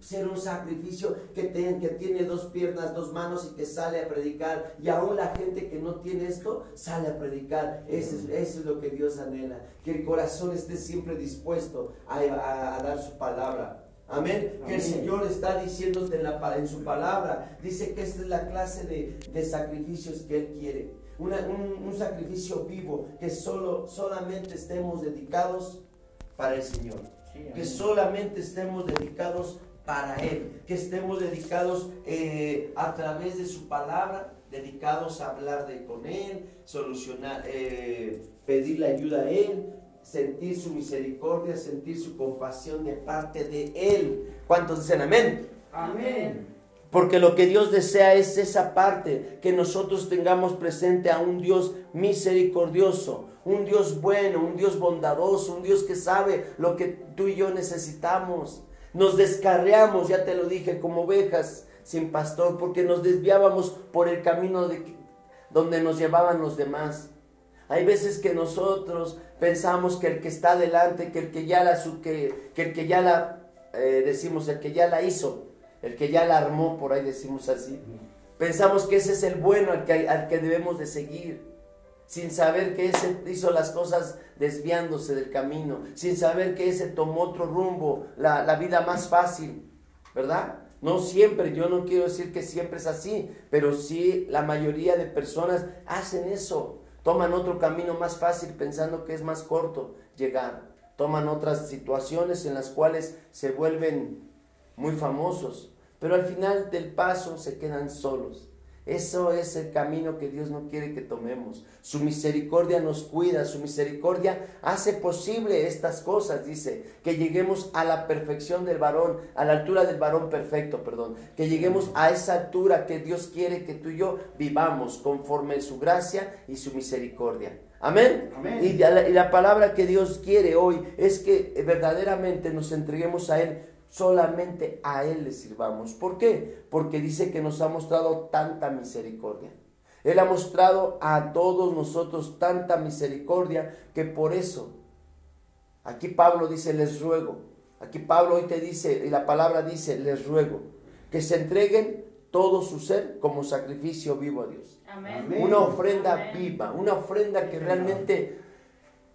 ser un sacrificio que, que tiene dos piernas, dos manos y que sale a predicar. Y aún la gente que no tiene esto sale a predicar. Eso es, eso es lo que Dios anhela. Que el corazón esté siempre dispuesto a, dar su palabra. Amén. Que el Señor está diciéndote en, la, en su palabra. Dice que esta es la clase de, sacrificios que Él quiere. un, un, sacrificio vivo. Que solo, solamente estemos dedicados para el Señor. que solamente estemos dedicados para Él, que estemos dedicados eh, a través de su palabra, dedicados a hablar de con Él, solucionar, eh, pedirle ayuda a Él, sentir su misericordia, sentir su compasión de parte de Él. ¿Cuántos dicen amén? Amén. Porque lo que Dios desea es esa parte, que nosotros tengamos presente a un Dios misericordioso, un Dios bueno, un Dios bondadoso, un Dios que sabe lo que tú y yo necesitamos. Nos descarreamos, ya te lo dije, como ovejas sin pastor, porque nos desviábamos por el camino de, donde nos llevaban los demás. Hay veces que nosotros pensamos que el que está adelante, que el que ya la, que, que el que ya la, eh, decimos, el que ya la hizo, el que ya la armó, por ahí decimos así. Pensamos que ese es el bueno al que, al que debemos de seguir sin saber que ese hizo las cosas desviándose del camino, sin saber que ese tomó otro rumbo, la, la, vida más fácil, ¿verdad? No siempre, yo no quiero decir que siempre es así, pero sí la mayoría de personas hacen eso, toman otro camino más fácil pensando que es más corto llegar, toman otras situaciones en las cuales se vuelven muy famosos, pero al final del paso se quedan solos. Eso es el camino que Dios no quiere que tomemos. Su misericordia nos cuida, su misericordia hace posible estas cosas, dice, que lleguemos a la perfección del varón, a la altura del varón perfecto, perdón, que lleguemos a esa altura que Dios quiere que tú y yo vivamos conforme su gracia y su misericordia. Amén. Y, la, y la palabra que Dios quiere hoy es que verdaderamente nos entreguemos a Él solamente a Él le sirvamos. ¿Por qué? Porque dice que nos ha mostrado tanta misericordia. Él ha mostrado a todos nosotros tanta misericordia que por eso, aquí Pablo dice, les ruego. Aquí Pablo hoy te dice, y la palabra dice, les ruego, que se entreguen todo su ser como sacrificio vivo a Dios. Una ofrenda viva, una ofrenda que realmente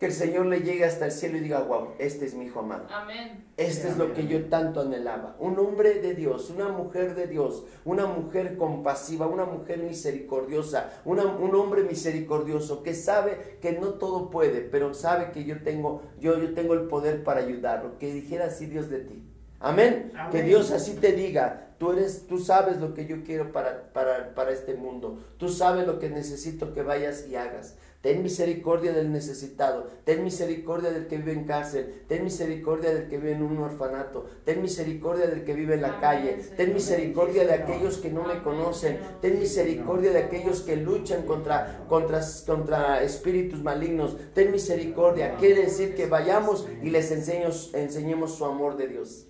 que el Señor le llegue hasta el cielo y diga, wow, este es mi hijo amado. Amén. Este es lo que yo tanto anhelaba. Un hombre de Dios, una mujer de Dios, una mujer compasiva, una mujer misericordiosa, un hombre misericordioso que sabe que no todo puede, pero sabe que yo tengo, yo, yo tengo el poder para ayudarlo. Que dijera así Dios de ti. Amén. Que Dios así te diga, tú eres, tú sabes lo que yo quiero para, para, para este mundo. Tú sabes lo que necesito que vayas y hagas. Ten misericordia del necesitado, ten misericordia del que vive en cárcel, ten misericordia del que vive en un orfanato, ten misericordia del que vive en la calle, ten misericordia de aquellos que no me conocen, ten misericordia de aquellos que luchan contra, contra, contra espíritus malignos, ten misericordia. Quiere decir que vayamos y les enseñemos su amor de Dios.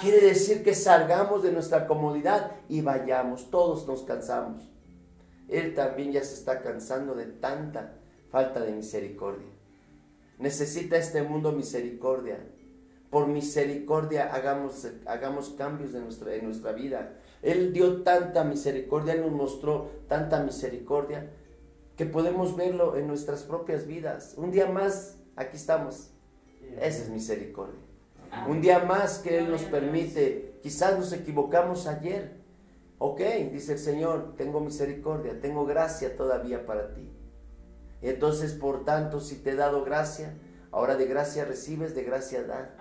Quiere decir que salgamos de nuestra comodidad y vayamos, todos nos cansamos. Él también ya se está cansando de tanta falta de misericordia. Necesita este mundo misericordia. Por misericordia hagamos, hagamos cambios en nuestra, en nuestra vida. Él dio tanta misericordia, Él nos mostró tanta misericordia que podemos verlo en nuestras propias vidas. Un día más, aquí estamos. Esa es misericordia. Un día más que Él nos permite, quizás nos equivocamos ayer, Ok, dice el Señor, tengo misericordia, tengo gracia todavía para ti. Entonces, por tanto, si te he dado gracia, ahora de gracia recibes, de gracia da.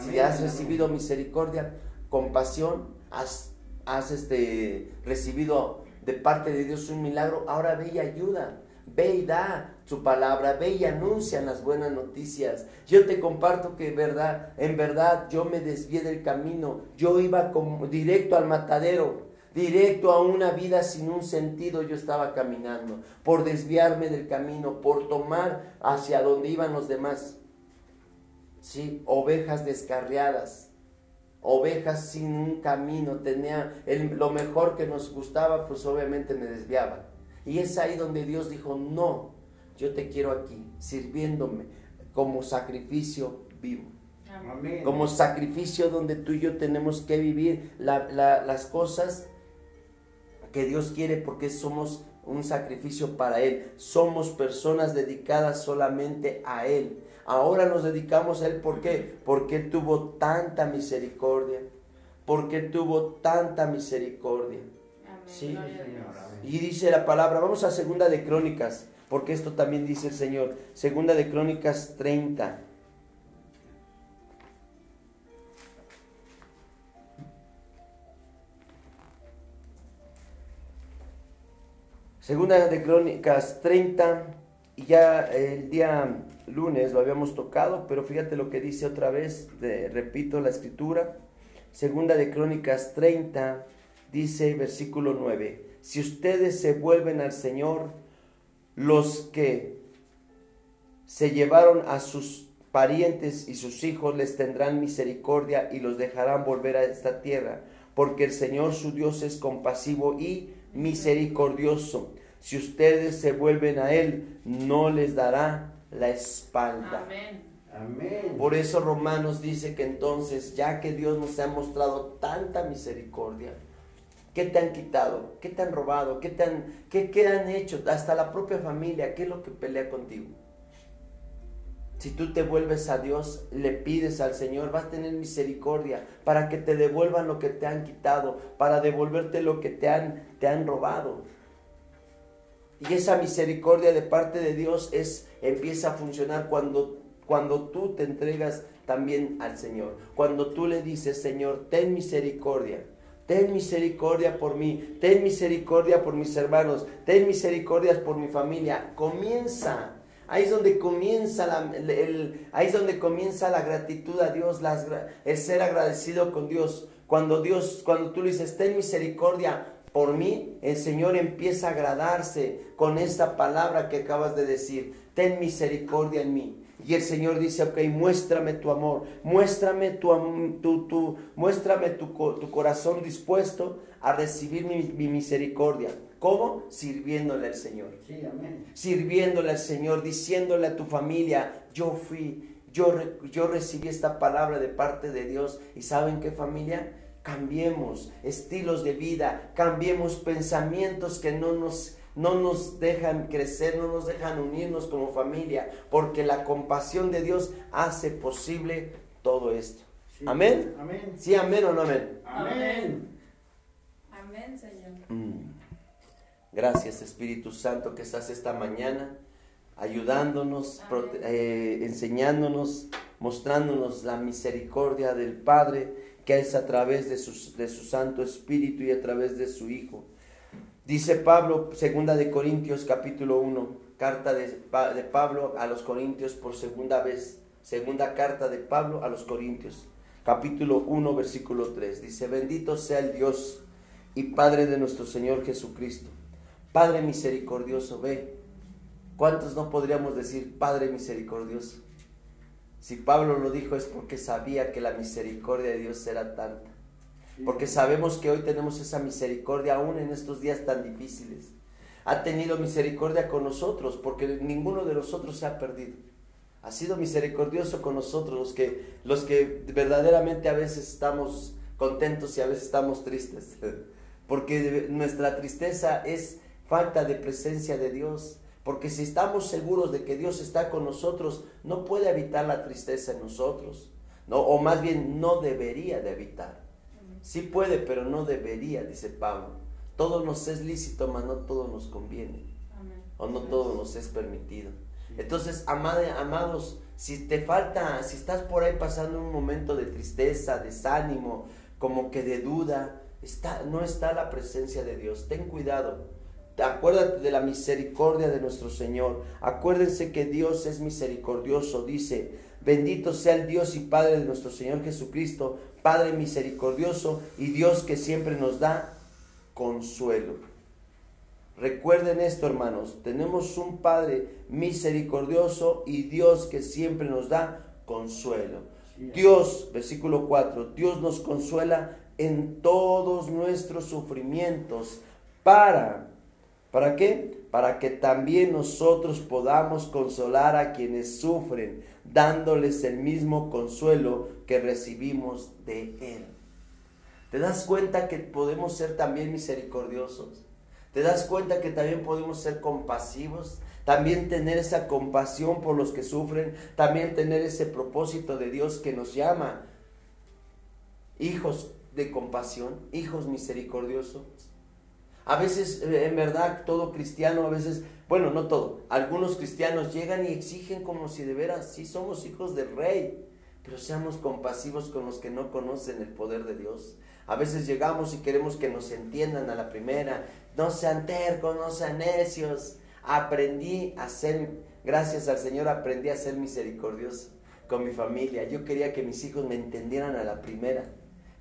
Si has recibido misericordia, compasión, has, has este, recibido de parte de Dios un milagro, ahora ve y ayuda. Ve y da su palabra, ve y anuncia las buenas noticias. Yo te comparto que verdad, en verdad yo me desvié del camino, yo iba como directo al matadero, directo a una vida sin un sentido yo estaba caminando, por desviarme del camino, por tomar hacia donde iban los demás. Sí, ovejas descarriadas, ovejas sin un camino, tenía lo mejor que nos gustaba, pues obviamente me desviaba. Y es ahí donde Dios dijo, no, yo te quiero aquí, sirviéndome como sacrificio vivo. como sacrificio donde tú y yo tenemos que vivir las cosas que Dios quiere porque somos un sacrificio para Él. Somos personas dedicadas solamente a Él. Ahora nos dedicamos a Él, ¿por qué? Porque Él tuvo tanta misericordia. Porque Él tuvo tanta misericordia. ¿Sí? Y dice la palabra, vamos a segunda de Crónicas, porque esto también dice el Señor. Segunda de Crónicas 30. Segunda de Crónicas 30, y ya el día lunes lo habíamos tocado, pero fíjate lo que dice otra vez, repito la escritura. Segunda de Crónicas 30, dice versículo 9, si ustedes se vuelven al Señor, los que se llevaron a sus parientes y sus hijos les tendrán misericordia y los dejarán volver a esta tierra, porque el Señor su Dios es compasivo y misericordioso. Si ustedes se vuelven a Él, no les dará la espalda. Amén. Por eso Romanos dice que entonces, ya que Dios nos ha mostrado tanta misericordia, ¿qué te han quitado? ¿Qué te han robado? ¿Qué, te han, qué, qué han hecho? Hasta la propia familia, ¿qué es lo que pelea contigo? Si tú te vuelves a Dios, le pides al Señor, vas a tener misericordia para que te devuelvan lo que te han quitado, para devolverte lo que te han, te han robado. Y esa misericordia de parte de Dios es, empieza a funcionar cuando, cuando tú te entregas también al Señor. Cuando tú le dices, Señor, ten misericordia. Ten misericordia por mí, ten misericordia por mis hermanos, ten misericordia por mi familia. Comienza Ahí es donde comienza la, ahí es donde comienza la gratitud a Dios, las, el ser agradecido con Dios. Cuando Dios, cuando tú le dices, ten misericordia por mí, el Señor empieza a agradarse con esta palabra que acabas de decir. Ten misericordia en mí. Y el Señor dice, ok, muéstrame tu amor, muéstrame tu, tu, tu muéstrame tu, tu, corazón dispuesto a recibir mi, mi misericordia. ¿Cómo? Sirviéndole al Señor. Sí, amén. Sirviéndole al Señor, diciéndole a tu familia, yo fui, yo, yo recibí esta palabra de parte de Dios. ¿Y saben qué familia? Cambiemos estilos de vida, cambiemos pensamientos que no nos, no nos dejan crecer, no nos dejan unirnos como familia, porque la compasión de Dios hace posible todo esto. ¿Amén? Amén. ¿Sí, amén o no amén? Amén. Amén, Señor. Mm. Gracias Espíritu Santo que estás esta mañana ayudándonos, eh, enseñándonos, mostrándonos la misericordia del Padre que es a través de su, de su Santo Espíritu y a través de su Hijo. Dice Pablo, segunda de Corintios capítulo 1, carta de, de Pablo a los Corintios por segunda vez, segunda carta de Pablo a los Corintios, capítulo 1, versículo 3. Dice, bendito sea el Dios y Padre de nuestro Señor Jesucristo Padre misericordioso, ve. ¿Cuántos no podríamos decir Padre misericordioso? Si Pablo lo dijo es porque sabía que la misericordia de Dios era tanta. Porque sabemos que hoy tenemos esa misericordia aún en estos días tan difíciles. Ha tenido misericordia con nosotros porque ninguno de nosotros se ha perdido. Ha sido misericordioso con nosotros los que, los que verdaderamente a veces estamos contentos y a veces estamos tristes. Porque nuestra tristeza es falta de presencia de Dios. Porque si estamos seguros de que Dios está con nosotros, no puede evitar la tristeza en nosotros. No, o más bien no debería de evitar. Sí puede, pero no debería, dice Pablo. Todo nos es lícito, mas no todo nos conviene. O no todo nos es permitido. Entonces, amados, si te falta, si estás por ahí pasando un momento de tristeza, desánimo, como que de duda, está, no está la presencia de Dios. Ten cuidado Acuérdate de la misericordia de nuestro Señor. Acuérdense que Dios es misericordioso. Dice, bendito sea el Dios y Padre de nuestro Señor Jesucristo, Padre misericordioso y Dios que siempre nos da consuelo. Recuerden esto, hermanos. Tenemos un Padre misericordioso y Dios que siempre nos da consuelo. Dios, versículo 4, Dios nos consuela en todos nuestros sufrimientos para ¿Para qué? para que también nosotros podamos consolar a quienes sufren, dándoles el mismo consuelo que recibimos de Él. ¿Te das cuenta que podemos ser también misericordiosos? ¿Te das cuenta que también podemos ser compasivos? También tener esa compasión por los que sufren, también tener ese propósito de Dios que nos llama hijos de compasión, hijos misericordiosos. A veces, eh, en verdad, todo cristiano, a veces, bueno, no todo, algunos cristianos llegan y exigen como si de veras, sí somos hijos del rey, pero seamos compasivos con los que no conocen el poder de Dios. A veces llegamos y queremos que nos entiendan a la primera. No sean tercos, no sean necios. Aprendí a ser, gracias al Señor, aprendí a ser misericordioso con mi familia. Yo quería que mis hijos me entendieran a la primera,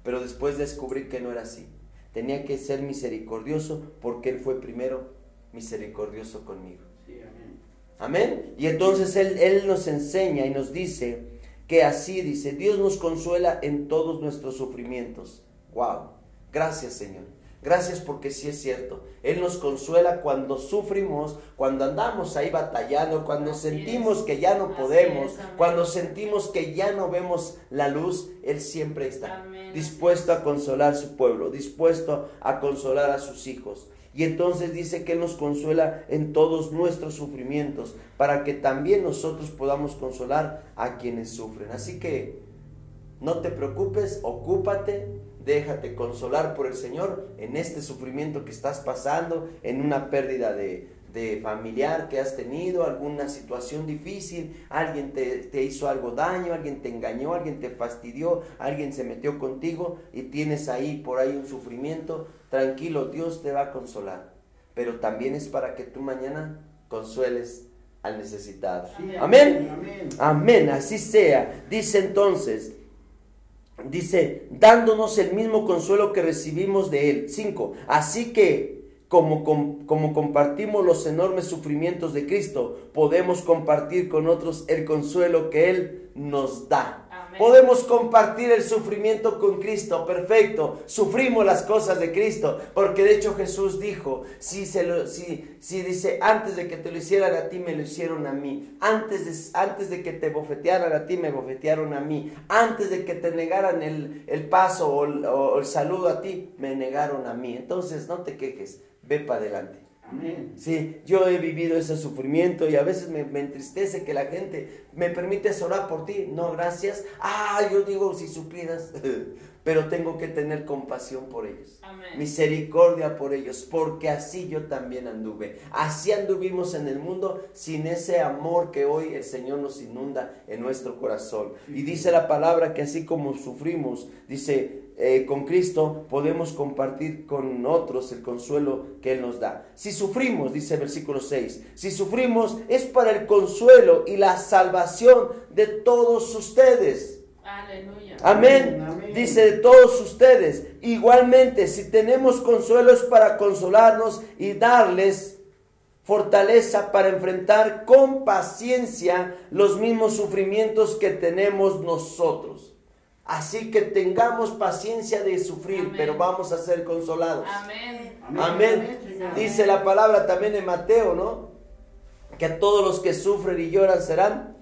pero después descubrí que no era así. Tenía que ser misericordioso porque Él fue primero misericordioso conmigo. amén. amén. Y entonces él, él nos enseña y nos dice que así dice, Dios nos consuela en todos nuestros sufrimientos Wow. Gracias, Señor. Gracias porque sí es cierto. Él nos consuela cuando sufrimos, cuando andamos ahí batallando, cuando sentimos que ya no podemos, cuando sentimos que ya no vemos la luz. Él siempre está dispuesto a consolar a su pueblo, dispuesto a consolar a sus hijos. Y entonces dice que Él nos consuela en todos nuestros sufrimientos, para que también nosotros podamos consolar a quienes sufren. Así que no te preocupes, ocúpate déjate consolar por el Señor en este sufrimiento que estás pasando, en una pérdida de, familiar que has tenido, alguna situación difícil, alguien te, te, hizo algo daño, alguien te engañó, alguien te fastidió, alguien se metió contigo y tienes ahí por ahí un sufrimiento, tranquilo, Dios te va a consolar. Pero también es para que tú mañana consueles al necesitado. amén. Amén, así sea. Dice entonces, dice, dándonos el mismo consuelo que recibimos de Él. 5. Así que, como, como compartimos los enormes sufrimientos de Cristo, podemos compartir con otros el consuelo que Él nos da. Podemos compartir el sufrimiento con Cristo, perfecto. Sufrimos las cosas de Cristo, porque de hecho Jesús dijo, si, se lo, si, dice, antes de que te lo hicieran a ti, me lo hicieron a mí. Antes de, antes de que te bofetearan a ti, me bofetearon a mí. Antes de que te negaran el, el paso o el, o el saludo a ti, me negaron a mí. Entonces no te quejes, ve para adelante. Sí, yo he vivido ese sufrimiento y a veces me, entristece que la gente me permite orar por ti. No, gracias. Ah, yo digo, si supieras, pero tengo que tener compasión por ellos. Misericordia por ellos, porque así yo también anduve. Así anduvimos en el mundo sin ese amor que hoy el Señor nos inunda en nuestro corazón. Y dice la palabra que así como sufrimos, dice, eh, con Cristo podemos compartir con otros el consuelo que Él nos da. Si sufrimos, dice el versículo 6, si sufrimos es para el consuelo y la salvación de todos ustedes. Aleluya. Amén. Dice de todos ustedes. Igualmente, si tenemos consuelo es para consolarnos y darles fortaleza para enfrentar con paciencia los mismos sufrimientos que tenemos nosotros. Así que tengamos paciencia de sufrir, pero vamos a ser consolados. Amén. Amén. Dice la palabra también en Mateo, ¿no? Que todos los que sufren y lloran serán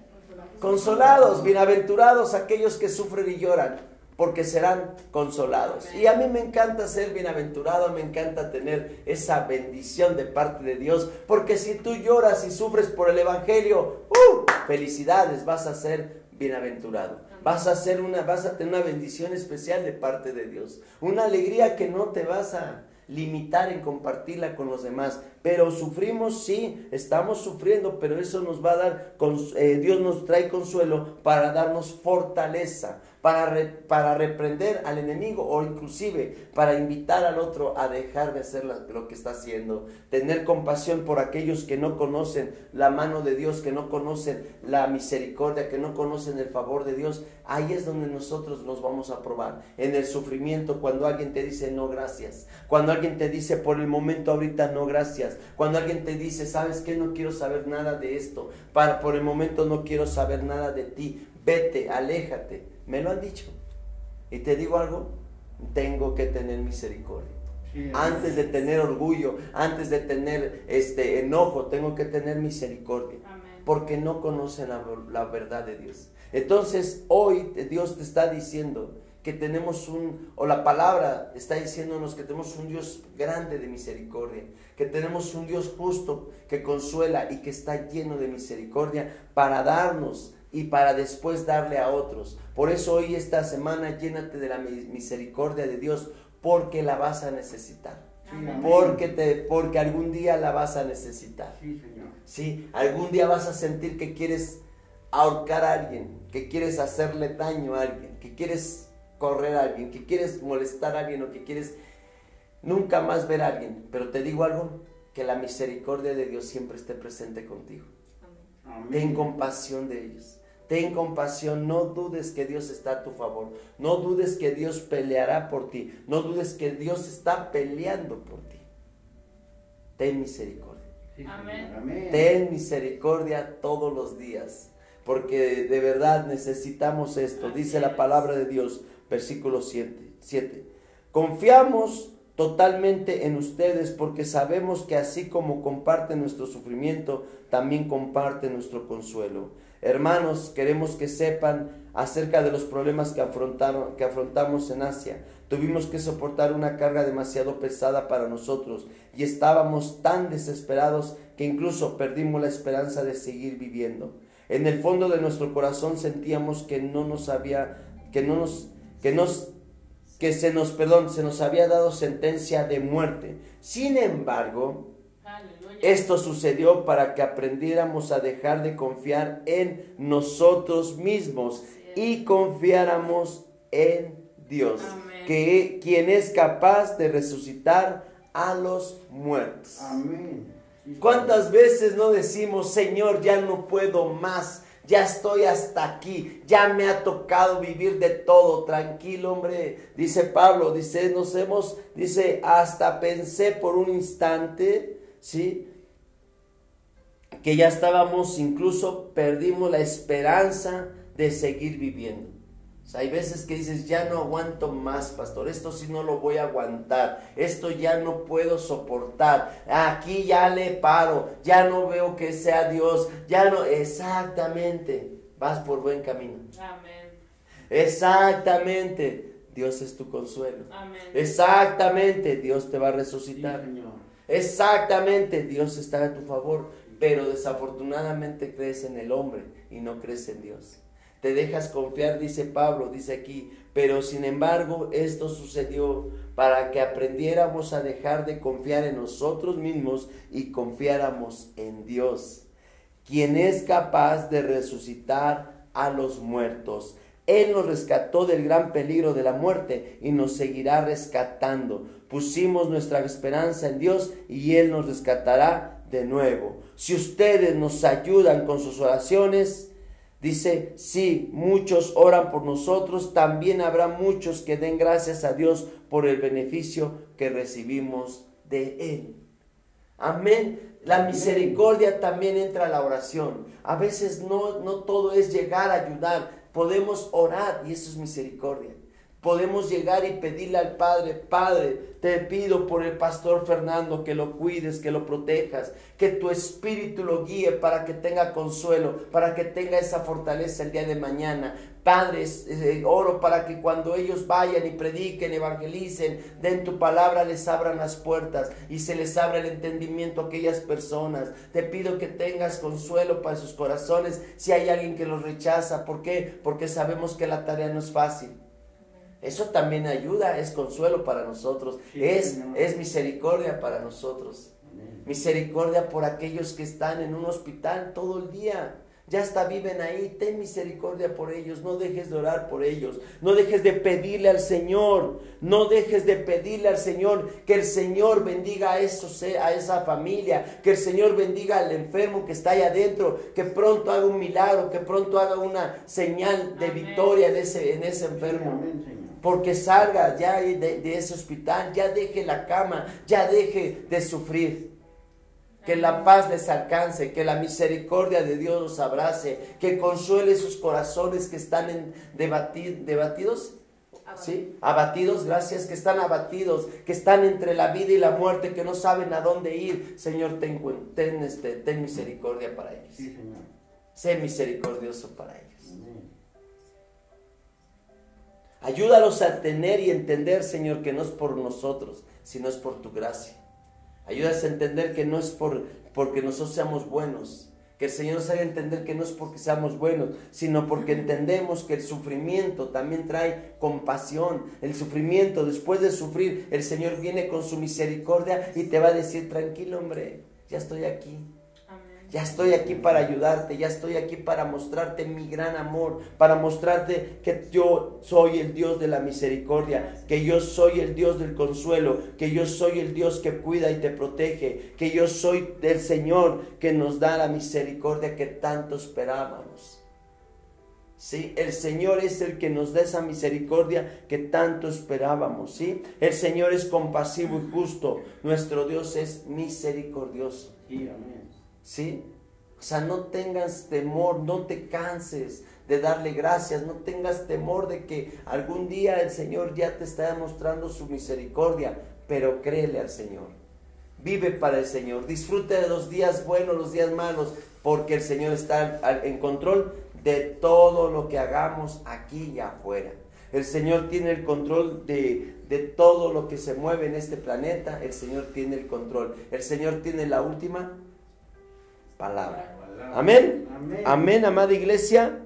consolados. Bienaventurados aquellos que sufren y lloran, porque serán consolados. Y a mí me encanta ser bienaventurado, me encanta tener esa bendición de parte de Dios, porque si tú lloras y sufres por el Evangelio, ¡uh! felicidades, vas a ser bienaventurado. Vas a, hacer una, vas a tener una bendición especial de parte de Dios. Una alegría que no te vas a limitar en compartirla con los demás. Pero sufrimos, sí, estamos sufriendo, pero eso nos va a dar, eh, Dios nos trae consuelo para darnos fortaleza, para, para reprender al enemigo o inclusive para invitar al otro a dejar de hacer lo que está haciendo. Tener compasión por aquellos que no conocen la mano de Dios, que no conocen la misericordia, que no conocen el favor de Dios. Ahí es donde nosotros nos vamos a probar. En el sufrimiento, cuando alguien te dice no gracias. Cuando alguien te dice por el momento ahorita no gracias. Cuando alguien te dice, ¿sabes qué? No quiero saber nada de esto. Para, por el momento no quiero saber nada de ti. Vete, aléjate. Me lo han dicho. Y te digo algo, tengo que tener misericordia. Antes de tener orgullo, antes de tener este enojo, tengo que tener misericordia. Porque no conocen la, verdad de Dios. Entonces, hoy Dios te está diciendo que tenemos un, o la palabra está diciéndonos que tenemos un Dios grande de misericordia, que tenemos un Dios justo que consuela y que está lleno de misericordia para darnos y para después darle a otros. Por eso hoy esta semana llénate de la misericordia de Dios porque la vas a necesitar. porque, te, porque algún día la vas a necesitar. Sí, Señor. Sí, algún día vas a sentir que quieres ahorcar a alguien, que quieres hacerle daño a alguien, que quieres correr a alguien, que quieres molestar a alguien o que quieres nunca más ver a alguien. Pero te digo algo, que la misericordia de Dios siempre esté presente contigo. Ten compasión de ellos. Ten compasión, no dudes que Dios está a tu favor. No dudes que Dios peleará por ti. No dudes que Dios está peleando por ti. Ten misericordia. Ten misericordia todos los días. Porque de verdad necesitamos esto. Dice la palabra de Dios, versículo 7. Confiamos totalmente en ustedes porque sabemos que así como comparten nuestro sufrimiento, también comparten nuestro consuelo. Hermanos, queremos que sepan acerca de los problemas que, afrontaron, que afrontamos en Asia. Tuvimos que soportar una carga demasiado pesada para nosotros y estábamos tan desesperados que incluso perdimos la esperanza de seguir viviendo. En el fondo de nuestro corazón sentíamos que no nos había, que no nos, que nos, que se nos, perdón, se nos había dado sentencia de muerte. Sin embargo, esto sucedió para que aprendiéramos a dejar de confiar en nosotros mismos y confiáramos en Dios, que quien es capaz de resucitar a los muertos. ¿Cuántas veces no decimos, Señor, ya no puedo más? Ya estoy hasta aquí, ya me ha tocado vivir de todo, tranquilo hombre, dice Pablo, dice, nos hemos, dice, hasta pensé por un instante, ¿sí? que ya estábamos, incluso perdimos la esperanza de seguir viviendo. Hay veces que dices, ya no aguanto más, pastor, esto sí no lo voy a aguantar, esto ya no puedo soportar, aquí ya le paro, ya no veo que sea Dios, ya no, exactamente, vas por buen camino. Amén. Exactamente, Dios es tu consuelo. Amén. Exactamente, Dios te va a resucitar. Exactamente, Dios está a tu favor pero desafortunadamente crees en el hombre y no crees en Dios. Te dejas confiar, dice Pablo, dice aquí, pero sin embargo esto sucedió para que aprendiéramos a dejar de confiar en nosotros mismos y confiáramos en Dios, quien es capaz de resucitar a los muertos. Él nos rescató del gran peligro de la muerte y nos seguirá rescatando. Pusimos nuestra esperanza en Dios y Él nos rescatará de nuevo. Si ustedes nos ayudan con sus oraciones, dice, si muchos oran por nosotros, también habrá muchos que den gracias a Dios por el beneficio que recibimos de Él. Amén. La misericordia también entra a la oración. A veces no, no todo es llegar a ayudar. Podemos orar y eso es misericordia podemos llegar y pedirle al Padre, Padre, te pido por el pastor Fernando que lo cuides, que lo protejas, que tu espíritu lo guíe para que tenga consuelo, para que tenga esa fortaleza el día de mañana. Padre, eh, oro para que cuando ellos vayan y prediquen, evangelicen, den tu palabra, les abran las puertas y se les abra el entendimiento a aquellas personas. Te pido que tengas consuelo para sus corazones si hay alguien que los rechaza. ¿Por qué? Porque sabemos que la tarea no es fácil eso también ayuda, es consuelo para nosotros, es, es misericordia para nosotros. Misericordia por aquellos que están en un hospital todo el día. Ya hasta viven ahí, ten misericordia por ellos, no dejes de orar por ellos, no dejes de pedirle al Señor, no dejes de pedirle al Señor que el Señor bendiga a, eso, a esa familia, que el Señor bendiga al enfermo que está ahí adentro, que pronto haga un milagro, que pronto haga una señal de victoria en ese, en ese enfermo porque salga ya de, ese hospital, ya deje la cama, ya deje de sufrir. Que la paz les alcance, que la misericordia de Dios los abrace, que consuele sus corazones que están en debatidos ¿Sí? Abatidos, gracias, que están abatidos, que están entre la vida y la muerte, que no saben a dónde ir. Señor, ten, ten, este, ten misericordia para ellos. Sí, Señor. Sé misericordioso para ellos. Ayúdalos a tener y entender, Señor, que no es por nosotros, sino es por tu gracia. Ayúdalos a entender que no es por, porque nosotros seamos buenos, que el Señor nos haga entender que no es porque seamos buenos, sino porque entendemos que el sufrimiento también trae compasión. El sufrimiento, después de sufrir, el Señor viene con su misericordia y te va a decir, tranquilo hombre, ya estoy aquí. Ya estoy aquí para ayudarte, ya estoy aquí para mostrarte mi gran amor, para mostrarte que yo soy el Dios de la misericordia, que yo soy el Dios del consuelo, que yo soy el Dios que cuida y te protege, que yo soy el Señor que nos da la misericordia que tanto esperábamos. ¿sí? El Señor es el que nos da esa misericordia que tanto esperábamos, ¿sí? El Señor es compasivo y justo, nuestro Dios es misericordioso. amén. ¿Sí? O sea, no tengas temor, no te canses de darle gracias, no tengas temor de que algún día el Señor ya te está mostrando su misericordia, pero créele al Señor. Vive para el Señor, disfrute de los días buenos, los días malos, porque el Señor está en control de todo lo que hagamos aquí y afuera. El Señor tiene el control de, de, todo lo que se mueve en este planeta. El Señor tiene el control. El Señor tiene la última palabra. Amén. Amén, amada iglesia.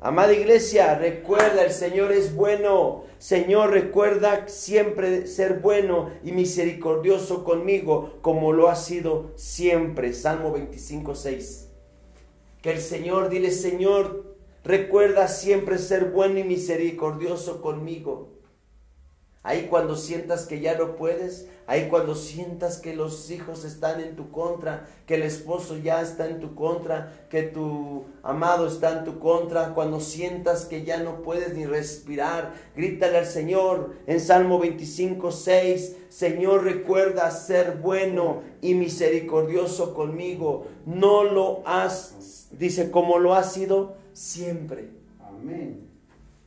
Amada iglesia, recuerda, el Señor es bueno. Señor, recuerda siempre ser bueno y misericordioso conmigo, como lo ha sido siempre. Salmo 25, 6. Que el Señor, dile, Señor, recuerda siempre ser bueno y misericordioso conmigo. Ahí cuando sientas que ya no puedes, ahí cuando sientas que los hijos están en tu contra, que el esposo ya está en tu contra, que tu amado está en tu contra, cuando sientas que ya no puedes ni respirar, grítale al Señor en Salmo 25, 6, Señor recuerda ser bueno y misericordioso conmigo, no lo has, dice, como lo has sido siempre. Amén.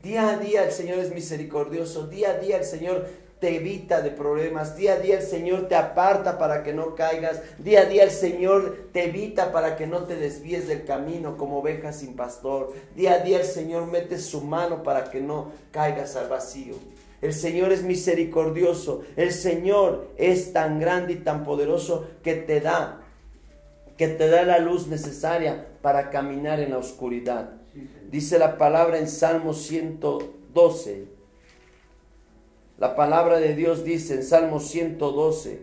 Día a día el Señor es misericordioso, día a día el Señor te evita de problemas, día a día el Señor te aparta para que no caigas, día a día el Señor te evita para que no te desvíes del camino como oveja sin pastor, día a día el Señor mete su mano para que no caigas al vacío. El Señor es misericordioso, el Señor es tan grande y tan poderoso que te da, que te da la luz necesaria para caminar en la oscuridad. Dice la palabra en Salmo 112. La palabra de Dios dice en Salmo 112.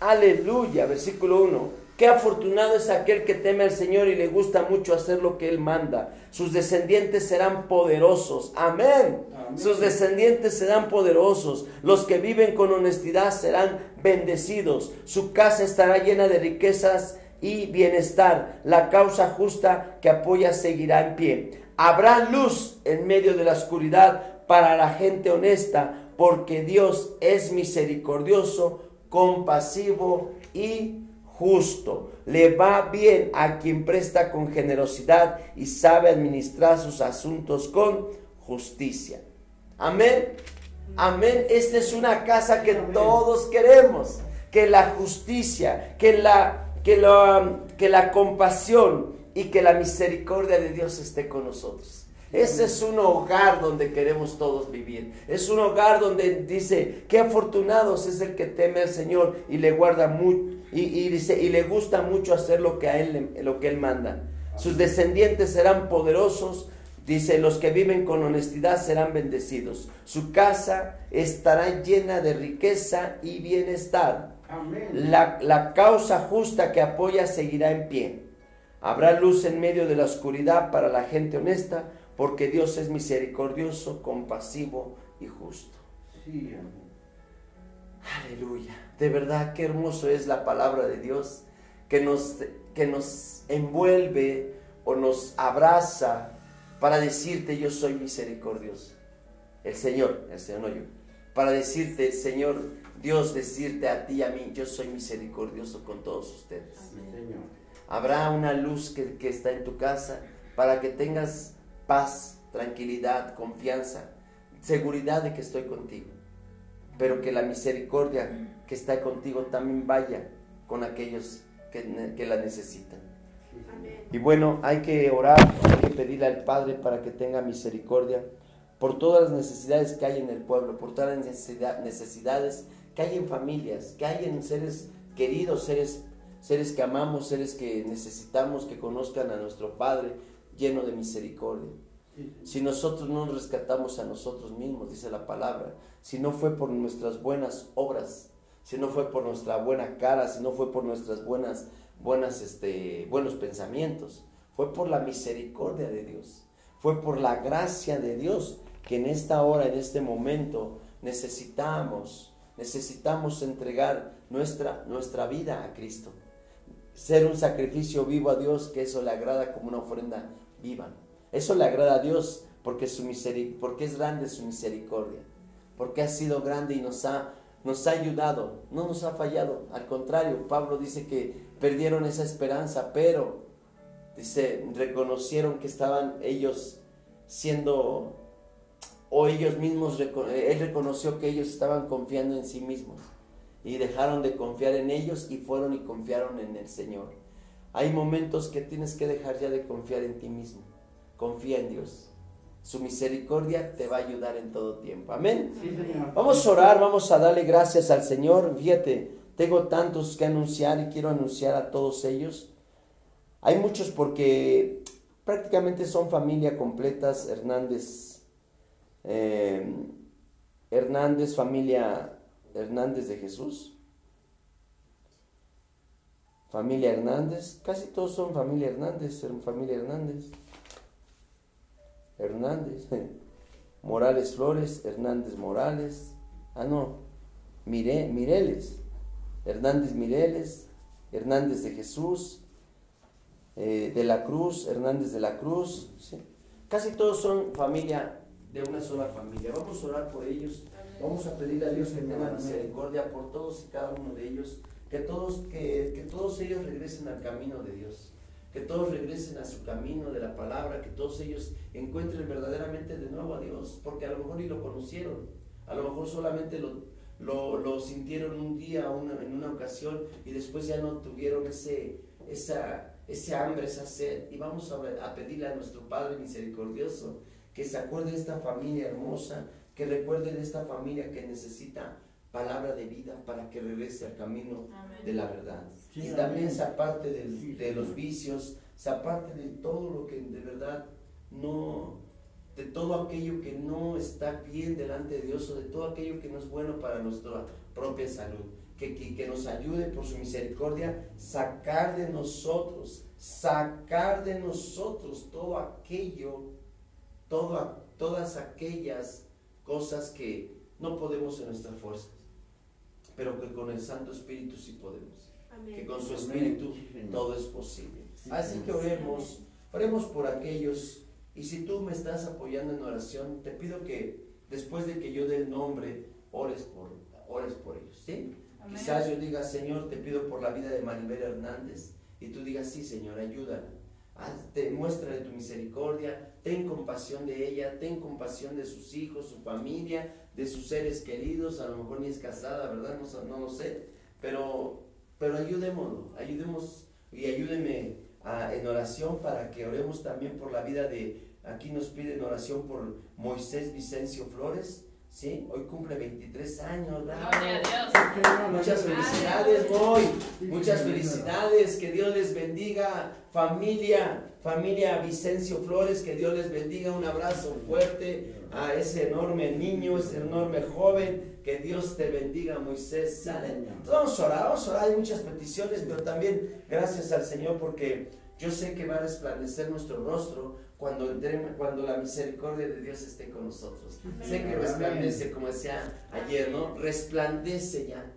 Aleluya, versículo 1. Qué afortunado es aquel que teme al Señor y le gusta mucho hacer lo que Él manda. Sus descendientes serán poderosos. Amén. Sus descendientes serán poderosos. Los que viven con honestidad serán bendecidos. Su casa estará llena de riquezas y bienestar. La causa justa que apoya seguirá en pie. Habrá luz en medio de la oscuridad para la gente honesta, porque Dios es misericordioso, compasivo y justo. Le va bien a quien presta con generosidad y sabe administrar sus asuntos con justicia. Amén. Amén. Esta es una casa que todos queremos. Que la justicia, que la que la, que la compasión y que la misericordia de Dios esté con nosotros. Ese es un hogar donde queremos todos vivir. Es un hogar donde dice, qué afortunados es el que teme al Señor y le guarda mucho y, dice, y le gusta mucho hacer lo que a él lo que él manda. Sus descendientes serán poderosos, dice, los que viven con honestidad serán bendecidos. Su casa estará llena de riqueza y bienestar. La, causa justa que apoya seguirá en pie. Habrá luz en medio de la oscuridad para la gente honesta, porque Dios es misericordioso, compasivo y justo. Aleluya. De verdad, qué hermoso es la palabra de Dios que nos, que nos envuelve o nos abraza para decirte yo soy misericordioso. El Señor, el Señor no yo. Para decirte, Señor, Dios decirte a ti y a mí, yo soy misericordioso con todos ustedes. Habrá una luz que, está en tu casa para que tengas paz, tranquilidad, confianza, seguridad de que estoy contigo. Pero que la misericordia que está contigo también vaya con aquellos que, que la necesitan. Y bueno, hay que orar, hay que pedirle al Padre para que tenga misericordia por todas las necesidades que hay en el pueblo, por todas las necesidades que hay en familias, que hay en seres queridos, seres, seres que amamos, seres que necesitamos que conozcan a nuestro Padre lleno de misericordia. Si nosotros no nos rescatamos a nosotros mismos, dice la palabra, si no fue por nuestras buenas obras, si no fue por nuestra buena cara, si no fue por nuestras buenas, buenas, este, buenos pensamientos, fue por la misericordia de Dios, fue por la gracia de Dios que en esta hora, en este momento, necesitamos, necesitamos entregar nuestra, nuestra vida a Cristo. Ser un sacrificio vivo a Dios, que eso le agrada como una ofrenda viva. Eso le agrada a Dios porque, su porque es grande su misericordia, porque ha sido grande y nos ha, nos ha ayudado, no nos ha fallado. Al contrario, Pablo dice que perdieron esa esperanza, pero dice, reconocieron que estaban ellos siendo, o ellos mismos, él reconoció que ellos estaban confiando en sí mismos y dejaron de confiar en ellos y fueron y confiaron en el Señor. Hay momentos que tienes que dejar ya de confiar en ti mismo confía en Dios. Su misericordia te va a ayudar en todo tiempo. Amén. vamos a orar, vamos a darle gracias al Señor. Fíjate, tengo tantos que anunciar y quiero anunciar a todos ellos. Hay muchos porque prácticamente son familia completas. Hernández, eh, Hernández, familia Hernández de Jesús. Familia Hernández, casi todos son familia Hernández, familia Hernández. Hernández, Morales Flores, Hernández Morales, ah no, Mire, Mireles, Hernández Mireles, Hernández de Jesús, eh, de la Cruz, Hernández de la Cruz, casi todos son familia de una sola familia. Vamos a orar por ellos, vamos a pedirle a Dios que tenga misericordia por todos y cada uno de ellos, que todos, que, que todos ellos regresen al camino de Dios. Que todos regresen a su camino de la palabra, que todos ellos encuentren verdaderamente de nuevo a Dios, porque a lo mejor ni lo conocieron, a lo mejor solamente lo, lo, sintieron un día, en una ocasión, y después ya no tuvieron ese, esa, ese hambre, esa sed. Y vamos a, a pedirle a nuestro Padre misericordioso que se acuerde de esta familia hermosa, que recuerde de esta familia que necesita palabra de vida para que regrese al camino de la verdad. Y también se aparte de los vicios, se aparte de todo lo que de verdad no, de todo aquello que no está bien delante de Dios o de todo aquello que no es bueno para nuestra propia salud. Que, que, nos ayude por su misericordia sacar de nosotros, sacar de nosotros todo aquello, todo, todas aquellas cosas que no podemos en nuestra fuerza, pero que con el Santo Espíritu sí podemos que con su espíritu todo es posible. Así que oremos, oremos por aquellos, y si tú me estás apoyando en oración, te pido que después de que yo dé el nombre, ores por, ores por ellos, ¿sí? Quizás yo diga, Señor, te pido por la vida de Maribel Hernández, y tú digas, sí, Señor, ayúdala. Muéstrale tu misericordia, ten compasión de ella, ten compasión de sus hijos, su familia, de sus seres queridos, a lo mejor ni es casada, ¿verdad? No, no lo sé, pero pero ayudémonos, ayudemos y ayúdeme en oración para que oremos también por la vida de, aquí nos piden oración por Moisés Vicencio Flores, ¿sí? Hoy cumple 23 años, Muchas felicidades, Moy, muchas felicidades, que Dios les bendiga, familia, familia Vicencio Flores, que Dios les bendiga, un abrazo fuerte a ese enorme niño, ese enorme joven, que Dios te bendiga, Moisés. vamos a orar, vamos a orar, hay muchas peticiones, pero también gracias al Señor porque yo sé que va a resplandecer nuestro rostro cuando, cuando la misericordia de Dios esté con nosotros. Sé que resplandece, como decía ayer, ¿no? Resplandece ya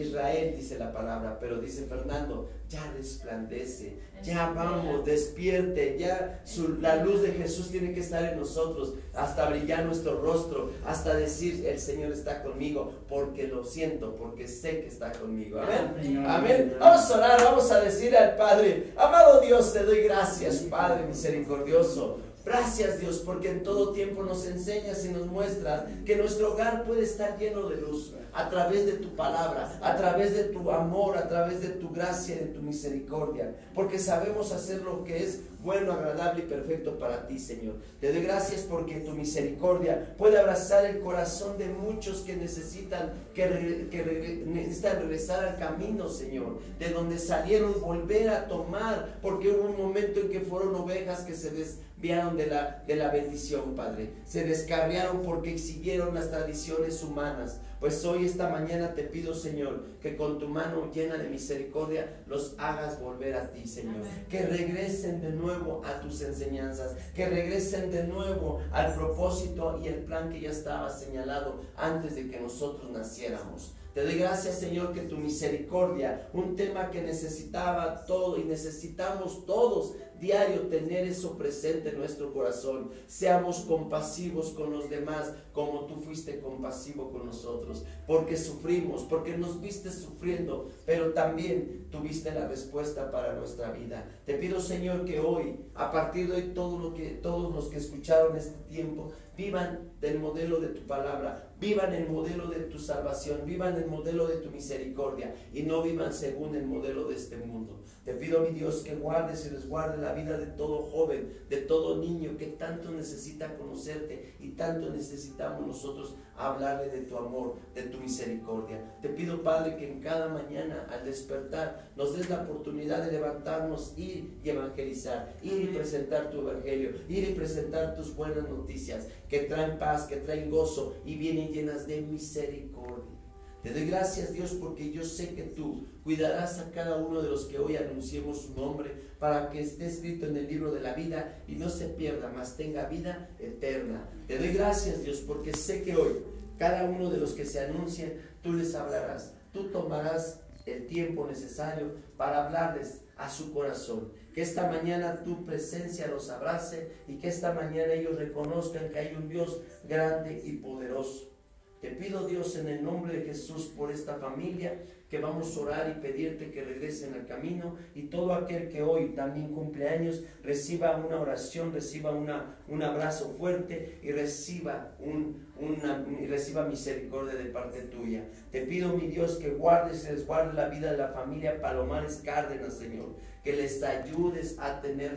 Israel dice la palabra, pero dice Fernando, ya resplandece, ya vamos, despierte, ya la luz de Jesús tiene que estar en nosotros, hasta brillar nuestro rostro, hasta decir, el Señor está conmigo, porque lo siento, porque sé que está conmigo. Amén. Amén. Vamos a orar, vamos a decir al Padre, amado Dios, te doy gracias, Padre misericordioso Gracias Dios, porque en todo tiempo nos enseñas y nos muestras que nuestro hogar puede estar lleno de luz a través de tu palabra, a través de tu amor, a través de tu gracia y de tu misericordia, porque sabemos hacer lo que es bueno, agradable y perfecto para ti, Señor. Te doy gracias porque tu misericordia puede abrazar el corazón de muchos que necesitan, que, que necesitan regresar al camino, Señor, de donde salieron, volver a tomar, porque hubo un momento en que fueron ovejas que se desviaron de la, de la bendición, Padre. Se descarriaron porque exhibieron las tradiciones humanas. Pues hoy, esta mañana, te pido, Señor, que con tu mano llena de misericordia los hagas volver a ti, Señor. Que regresen de nuevo a tus enseñanzas, que regresen de nuevo al propósito y el plan que ya estaba señalado antes de que nosotros naciéramos. Te doy gracias, Señor, que tu misericordia, un tema que necesitaba todo y necesitamos todos diario tener eso presente en nuestro corazón. Seamos compasivos con los demás como tú fuiste compasivo con nosotros, porque sufrimos, porque nos viste sufriendo, pero también tuviste la respuesta para nuestra vida. Te pido, Señor, que hoy, a partir de hoy, que, todos los que escucharon este tiempo, vivan del modelo de tu palabra, vivan el modelo de tu salvación, vivan el modelo de tu misericordia y no vivan según el modelo de este mundo. Te pido, mi Dios, que guardes y resguarde la vida de todo joven, de todo niño que tanto necesita conocerte y tanto necesitamos nosotros hablarle de tu amor, de tu misericordia. Te pido, Padre, que en cada mañana al despertar nos des la oportunidad de levantarnos, ir y evangelizar, ir y presentar tu evangelio, ir y presentar tus buenas noticias que traen paz, que traen gozo y vienen llenas de misericordia. Te doy gracias Dios porque yo sé que tú cuidarás a cada uno de los que hoy anunciemos su nombre para que esté escrito en el libro de la vida y no se pierda, mas tenga vida eterna. Te doy gracias Dios porque sé que hoy cada uno de los que se anuncien, tú les hablarás, tú tomarás el tiempo necesario para hablarles a su corazón. Que esta mañana tu presencia los abrace y que esta mañana ellos reconozcan que hay un Dios grande y poderoso te pido Dios en el nombre de Jesús por esta familia que vamos a orar y pedirte que regresen al camino y todo aquel que hoy también cumple años reciba una oración, reciba una, un abrazo fuerte y reciba, un, una, y reciba misericordia de parte tuya. Te pido mi Dios que guardes y resguarde la vida de la familia Palomares Cárdenas, Señor que les ayudes a tener